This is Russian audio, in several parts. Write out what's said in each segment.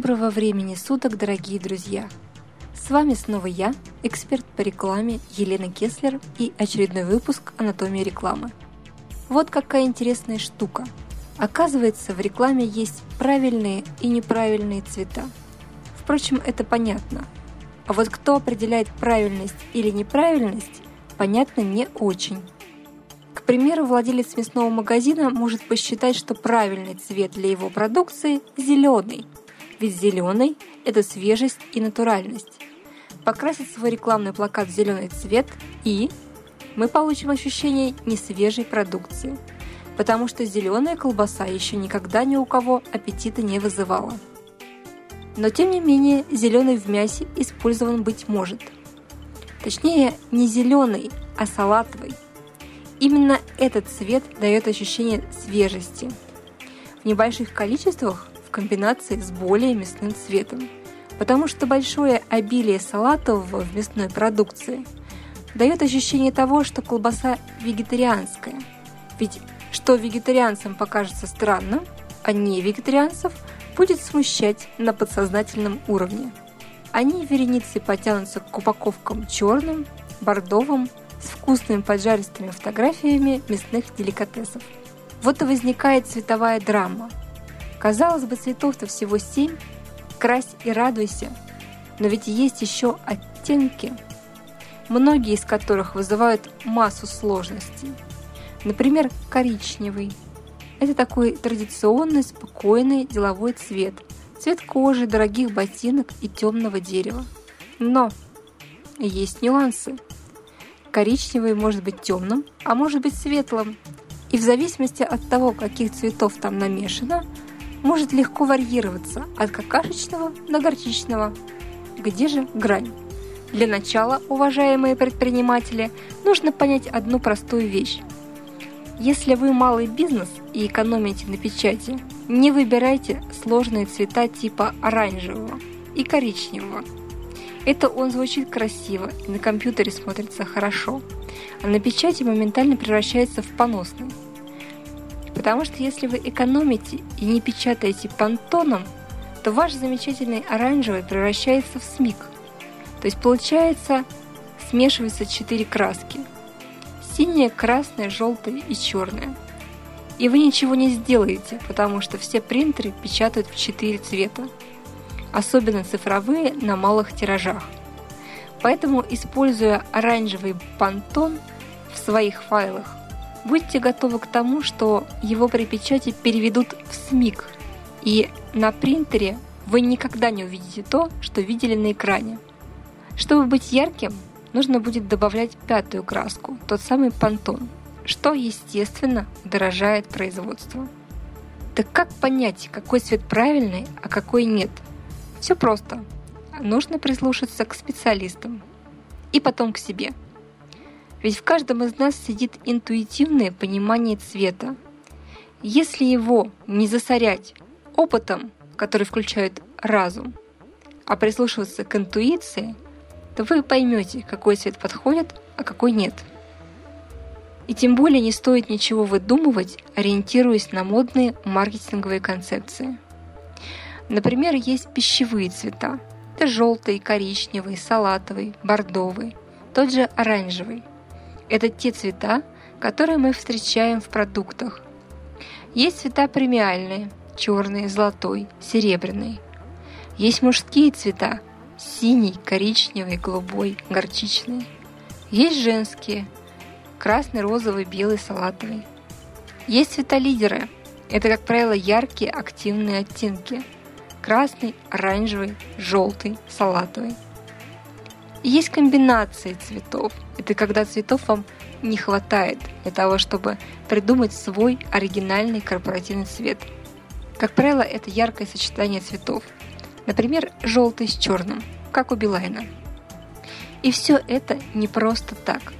Доброго времени суток, дорогие друзья! С вами снова я, эксперт по рекламе Елена Кеслер и очередной выпуск «Анатомии рекламы». Вот какая интересная штука. Оказывается, в рекламе есть правильные и неправильные цвета. Впрочем, это понятно. А вот кто определяет правильность или неправильность, понятно не очень. К примеру, владелец мясного магазина может посчитать, что правильный цвет для его продукции – зеленый, ведь зеленый – это свежесть и натуральность. Покрасить свой рекламный плакат в зеленый цвет и мы получим ощущение несвежей продукции, потому что зеленая колбаса еще никогда ни у кого аппетита не вызывала. Но тем не менее зеленый в мясе использован быть может. Точнее, не зеленый, а салатовый. Именно этот цвет дает ощущение свежести. В небольших количествах комбинации с более мясным цветом, потому что большое обилие салатового в мясной продукции дает ощущение того, что колбаса вегетарианская. Ведь что вегетарианцам покажется странным, а не вегетарианцев будет смущать на подсознательном уровне. Они вереницей потянутся к упаковкам черным, бордовым, с вкусными поджаристыми фотографиями мясных деликатесов. Вот и возникает цветовая драма. Казалось бы, цветов-то всего семь, крась и радуйся, но ведь есть еще оттенки, многие из которых вызывают массу сложностей. Например, коричневый. Это такой традиционный, спокойный деловой цвет. Цвет кожи, дорогих ботинок и темного дерева. Но есть нюансы. Коричневый может быть темным, а может быть светлым. И в зависимости от того, каких цветов там намешано, может легко варьироваться от какашечного до горчичного. Где же грань? Для начала, уважаемые предприниматели, нужно понять одну простую вещь. Если вы малый бизнес и экономите на печати, не выбирайте сложные цвета типа оранжевого и коричневого. Это он звучит красиво и на компьютере смотрится хорошо, а на печати моментально превращается в поносный. Потому что если вы экономите и не печатаете понтоном, то ваш замечательный оранжевый превращается в смик. То есть получается смешиваются четыре краски. Синяя, красная, желтая и черная. И вы ничего не сделаете, потому что все принтеры печатают в четыре цвета. Особенно цифровые на малых тиражах. Поэтому, используя оранжевый пантон в своих файлах, Будьте готовы к тому, что его при печати переведут в СМИК, и на принтере вы никогда не увидите то, что видели на экране. Чтобы быть ярким, нужно будет добавлять пятую краску, тот самый пантон, что, естественно, дорожает производство. Так как понять, какой цвет правильный, а какой нет? Все просто. Нужно прислушаться к специалистам и потом к себе – ведь в каждом из нас сидит интуитивное понимание цвета. Если его не засорять опытом, который включает разум, а прислушиваться к интуиции, то вы поймете, какой цвет подходит, а какой нет. И тем более не стоит ничего выдумывать, ориентируясь на модные маркетинговые концепции. Например, есть пищевые цвета. Это желтый, коричневый, салатовый, бордовый, тот же оранжевый – это те цвета, которые мы встречаем в продуктах. Есть цвета премиальные – черный, золотой, серебряный. Есть мужские цвета – синий, коричневый, голубой, горчичный. Есть женские – красный, розовый, белый, салатовый. Есть цвета лидеры – это, как правило, яркие активные оттенки – красный, оранжевый, желтый, салатовый – есть комбинации цветов. Это когда цветов вам не хватает для того, чтобы придумать свой оригинальный корпоративный цвет. Как правило, это яркое сочетание цветов. Например, желтый с черным, как у Билайна. И все это не просто так.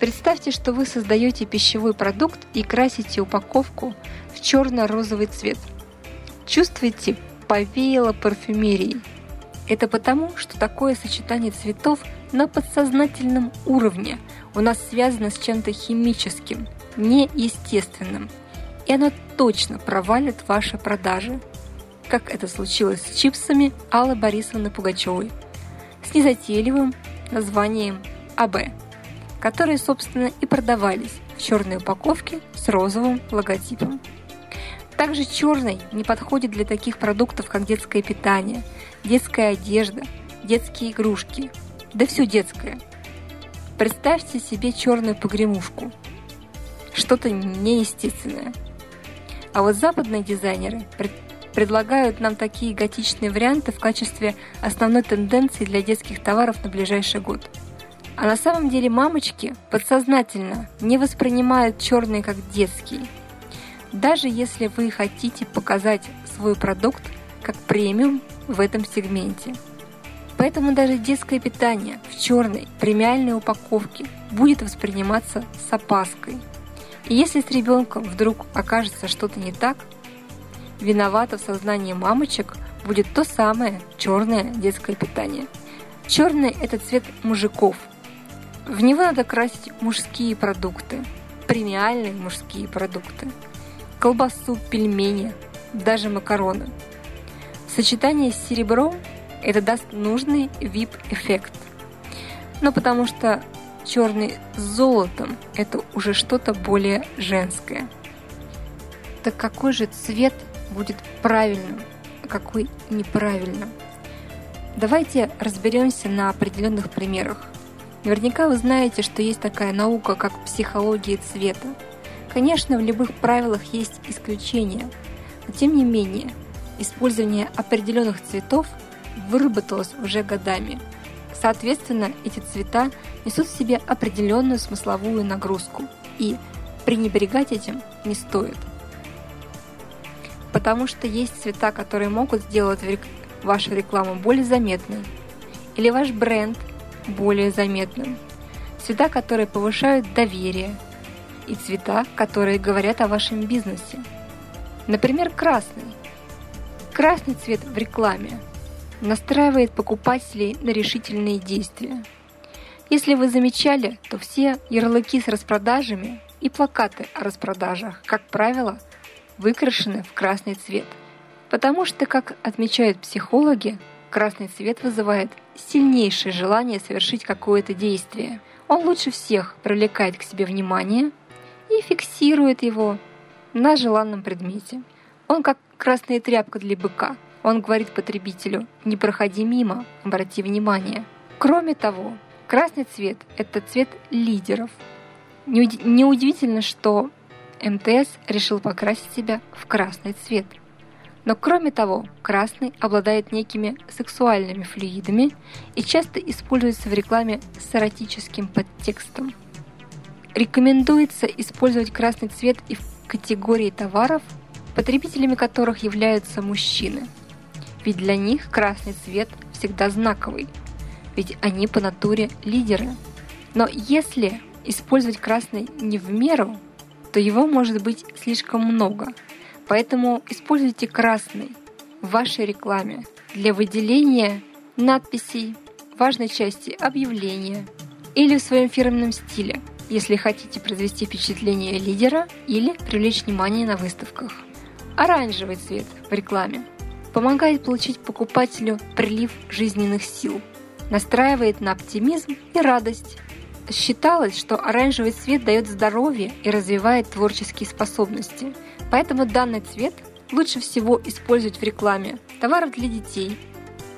Представьте, что вы создаете пищевой продукт и красите упаковку в черно-розовый цвет. Чувствуете, повеяло парфюмерией – это потому, что такое сочетание цветов на подсознательном уровне у нас связано с чем-то химическим, неестественным. И оно точно провалит ваши продажи, как это случилось с чипсами Аллы Борисовны Пугачевой, с незатейливым названием АБ, которые, собственно, и продавались в черной упаковке с розовым логотипом. Также черный не подходит для таких продуктов, как детское питание, детская одежда, детские игрушки, да все детское. Представьте себе черную погремушку. Что-то неестественное. А вот западные дизайнеры предлагают нам такие готичные варианты в качестве основной тенденции для детских товаров на ближайший год. А на самом деле мамочки подсознательно не воспринимают черные как детские. Даже если вы хотите показать свой продукт как премиум в этом сегменте. Поэтому даже детское питание в черной премиальной упаковке будет восприниматься с опаской. И если с ребенком вдруг окажется что-то не так, виновато в сознании мамочек будет то самое черное детское питание. Черный – это цвет мужиков. В него надо красить мужские продукты, премиальные мужские продукты, колбасу, пельмени, даже макароны. Сочетание с серебром – это даст нужный VIP-эффект. Но потому что черный с золотом – это уже что-то более женское. Так какой же цвет будет правильным, а какой неправильным. Давайте разберемся на определенных примерах. Наверняка вы знаете, что есть такая наука, как психология цвета. Конечно, в любых правилах есть исключения, но тем не менее, использование определенных цветов выработалось уже годами. Соответственно, эти цвета несут в себе определенную смысловую нагрузку, и пренебрегать этим не стоит – потому что есть цвета, которые могут сделать вашу рекламу более заметной или ваш бренд более заметным. Цвета, которые повышают доверие и цвета, которые говорят о вашем бизнесе. Например, красный. Красный цвет в рекламе настраивает покупателей на решительные действия. Если вы замечали, то все ярлыки с распродажами и плакаты о распродажах, как правило, – выкрашены в красный цвет. Потому что, как отмечают психологи, красный цвет вызывает сильнейшее желание совершить какое-то действие. Он лучше всех привлекает к себе внимание и фиксирует его на желанном предмете. Он как красная тряпка для быка. Он говорит потребителю «не проходи мимо, обрати внимание». Кроме того, красный цвет – это цвет лидеров. Неудивительно, что МТС решил покрасить себя в красный цвет. Но кроме того, красный обладает некими сексуальными флюидами и часто используется в рекламе с эротическим подтекстом. Рекомендуется использовать красный цвет и в категории товаров, потребителями которых являются мужчины. Ведь для них красный цвет всегда знаковый, ведь они по натуре лидеры. Но если использовать красный не в меру, то его может быть слишком много. Поэтому используйте красный в вашей рекламе для выделения надписей, важной части объявления или в своем фирменном стиле, если хотите произвести впечатление лидера или привлечь внимание на выставках. Оранжевый цвет в рекламе помогает получить покупателю прилив жизненных сил, настраивает на оптимизм и радость, Считалось, что оранжевый цвет дает здоровье и развивает творческие способности. Поэтому данный цвет лучше всего использовать в рекламе товаров для детей,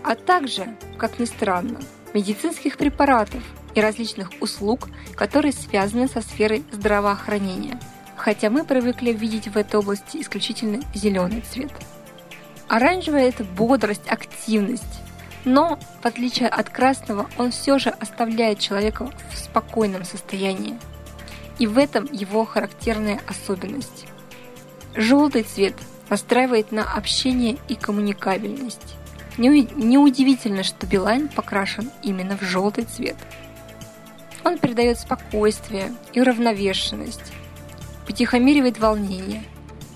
а также, как ни странно, медицинских препаратов и различных услуг, которые связаны со сферой здравоохранения. Хотя мы привыкли видеть в этой области исключительно зеленый цвет. Оранжевый – это бодрость, активность, но, в отличие от красного, он все же оставляет человека в спокойном состоянии. И в этом его характерная особенность. Желтый цвет настраивает на общение и коммуникабельность. Неудивительно, что Билайн покрашен именно в желтый цвет. Он придает спокойствие и уравновешенность, потихомиривает волнение,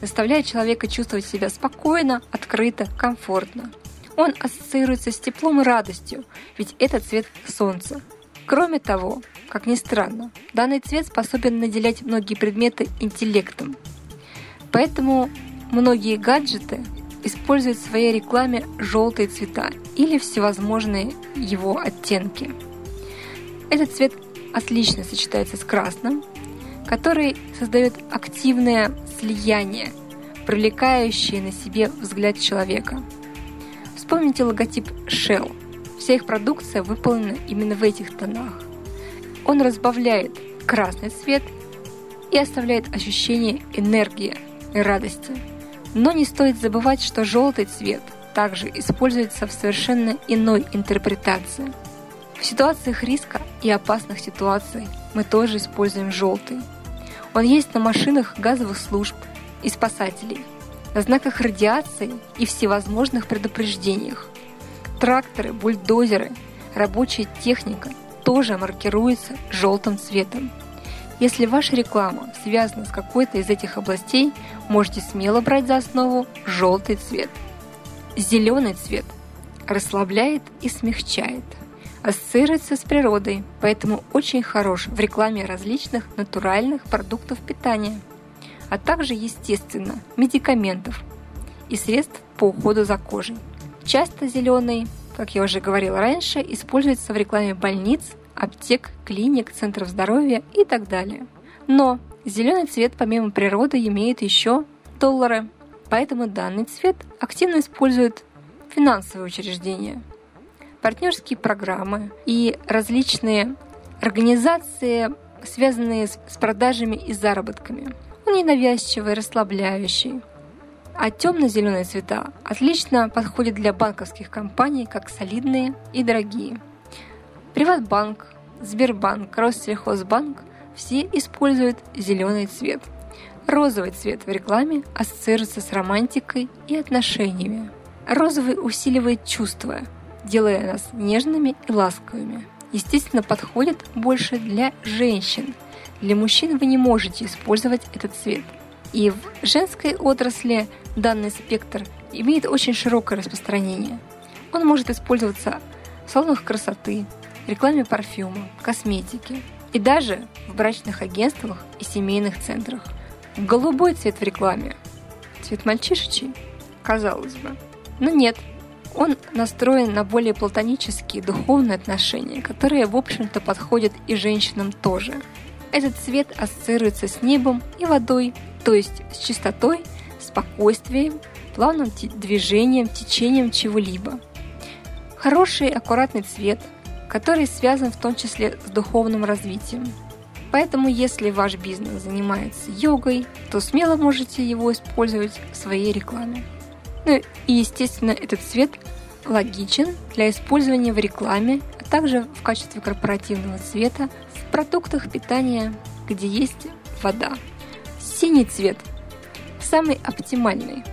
заставляет человека чувствовать себя спокойно, открыто, комфортно – он ассоциируется с теплом и радостью, ведь это цвет солнца. Кроме того, как ни странно, данный цвет способен наделять многие предметы интеллектом. Поэтому многие гаджеты используют в своей рекламе желтые цвета или всевозможные его оттенки. Этот цвет отлично сочетается с красным, который создает активное слияние, привлекающее на себе взгляд человека. Вспомните логотип Shell. Вся их продукция выполнена именно в этих тонах. Он разбавляет красный цвет и оставляет ощущение энергии и радости. Но не стоит забывать, что желтый цвет также используется в совершенно иной интерпретации. В ситуациях риска и опасных ситуаций мы тоже используем желтый. Он есть на машинах газовых служб и спасателей, на знаках радиации и всевозможных предупреждениях. Тракторы, бульдозеры, рабочая техника тоже маркируются желтым цветом. Если ваша реклама связана с какой-то из этих областей, можете смело брать за основу желтый цвет. Зеленый цвет расслабляет и смягчает. Ассоциируется с природой, поэтому очень хорош в рекламе различных натуральных продуктов питания, а также, естественно, медикаментов и средств по уходу за кожей. Часто зеленый, как я уже говорила раньше, используется в рекламе больниц, аптек, клиник, центров здоровья и так далее. Но зеленый цвет помимо природы имеет еще доллары, поэтому данный цвет активно используют финансовые учреждения, партнерские программы и различные организации, связанные с продажами и заработками. Он ненавязчивый, расслабляющий. А темно-зеленые цвета отлично подходят для банковских компаний как солидные и дорогие. Приватбанк, Сбербанк, Россельхозбанк все используют зеленый цвет. Розовый цвет в рекламе ассоциируется с романтикой и отношениями. Розовый усиливает чувства, делая нас нежными и ласковыми. Естественно, подходит больше для женщин. Для мужчин вы не можете использовать этот цвет. И в женской отрасли данный спектр имеет очень широкое распространение. Он может использоваться в салонах красоты, рекламе парфюма, косметики и даже в брачных агентствах и семейных центрах. Голубой цвет в рекламе. Цвет мальчишечий? Казалось бы. Но нет. Он настроен на более платонические духовные отношения, которые, в общем-то, подходят и женщинам тоже. Этот цвет ассоциируется с небом и водой, то есть с чистотой, спокойствием, плавным движением, течением чего-либо. Хороший аккуратный цвет – который связан в том числе с духовным развитием. Поэтому, если ваш бизнес занимается йогой, то смело можете его использовать в своей рекламе. Ну и, естественно, этот цвет логичен для использования в рекламе, а также в качестве корпоративного цвета в продуктах питания, где есть вода. Синий цвет самый оптимальный.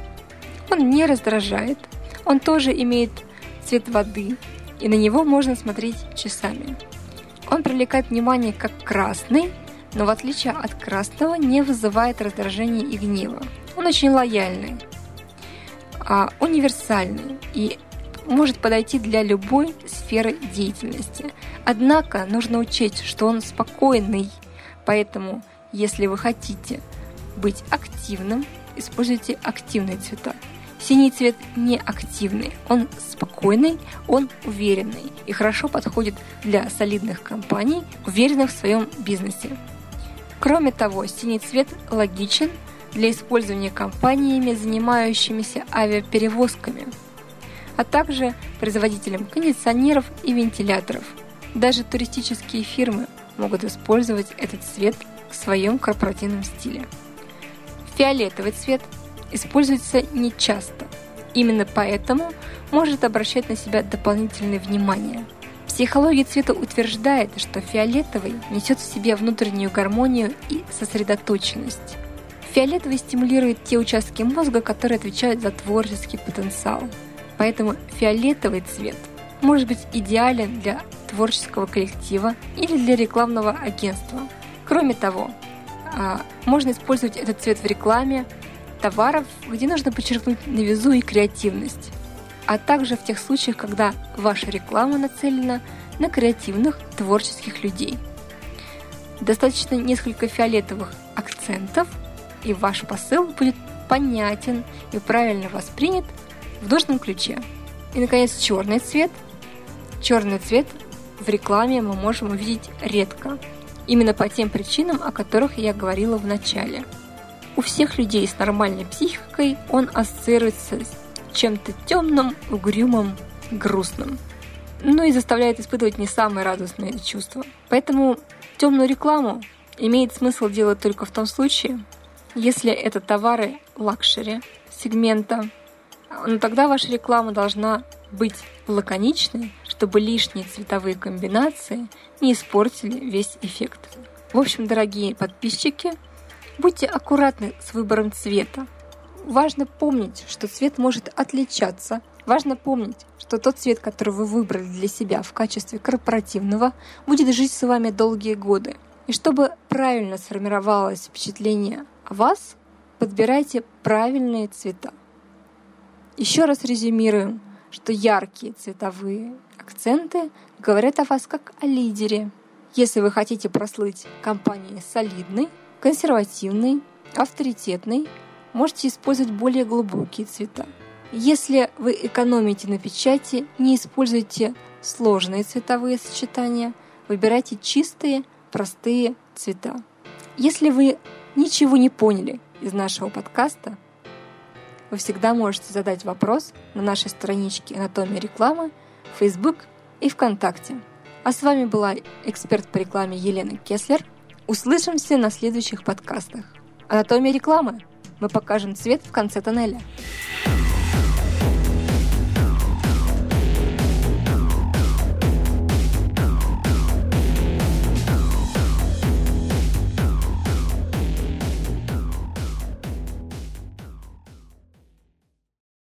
Он не раздражает, он тоже имеет цвет воды, и на него можно смотреть часами. Он привлекает внимание как красный, но в отличие от красного не вызывает раздражения и гнева. Он очень лояльный, а универсальный и может подойти для любой сферы деятельности. Однако нужно учесть, что он спокойный, поэтому если вы хотите быть активным, используйте активные цвета. Синий цвет не активный, он спокойный, он уверенный и хорошо подходит для солидных компаний, уверенных в своем бизнесе. Кроме того, синий цвет логичен для использования компаниями, занимающимися авиаперевозками, а также производителям кондиционеров и вентиляторов. Даже туристические фирмы могут использовать этот цвет в своем корпоративном стиле. Фиолетовый цвет – используется нечасто. Именно поэтому может обращать на себя дополнительное внимание. Психология цвета утверждает, что фиолетовый несет в себе внутреннюю гармонию и сосредоточенность. Фиолетовый стимулирует те участки мозга, которые отвечают за творческий потенциал. Поэтому фиолетовый цвет может быть идеален для творческого коллектива или для рекламного агентства. Кроме того, а, можно использовать этот цвет в рекламе, товаров, где нужно подчеркнуть новизну и креативность, а также в тех случаях, когда ваша реклама нацелена на креативных, творческих людей. Достаточно несколько фиолетовых акцентов, и ваш посыл будет понятен и правильно воспринят в нужном ключе. И, наконец, черный цвет. Черный цвет в рекламе мы можем увидеть редко. Именно по тем причинам, о которых я говорила в начале. У всех людей с нормальной психикой он ассоциируется с чем-то темным, угрюмым, грустным. Ну и заставляет испытывать не самые радостные чувства. Поэтому темную рекламу имеет смысл делать только в том случае, если это товары лакшери сегмента, но тогда ваша реклама должна быть лаконичной, чтобы лишние цветовые комбинации не испортили весь эффект. В общем, дорогие подписчики, будьте аккуратны с выбором цвета. Важно помнить, что цвет может отличаться. Важно помнить, что тот цвет, который вы выбрали для себя в качестве корпоративного, будет жить с вами долгие годы. И чтобы правильно сформировалось впечатление вас, подбирайте правильные цвета. Еще раз резюмируем, что яркие цветовые акценты говорят о вас как о лидере. Если вы хотите прослыть компанией солидной, консервативной, авторитетной, можете использовать более глубокие цвета. Если вы экономите на печати, не используйте сложные цветовые сочетания, выбирайте чистые, простые цвета. Если вы ничего не поняли из нашего подкаста, вы всегда можете задать вопрос на нашей страничке «Анатомия рекламы», Facebook и ВКонтакте. А с вами была эксперт по рекламе Елена Кеслер. Услышимся на следующих подкастах. «Анатомия рекламы» мы покажем цвет в конце тоннеля.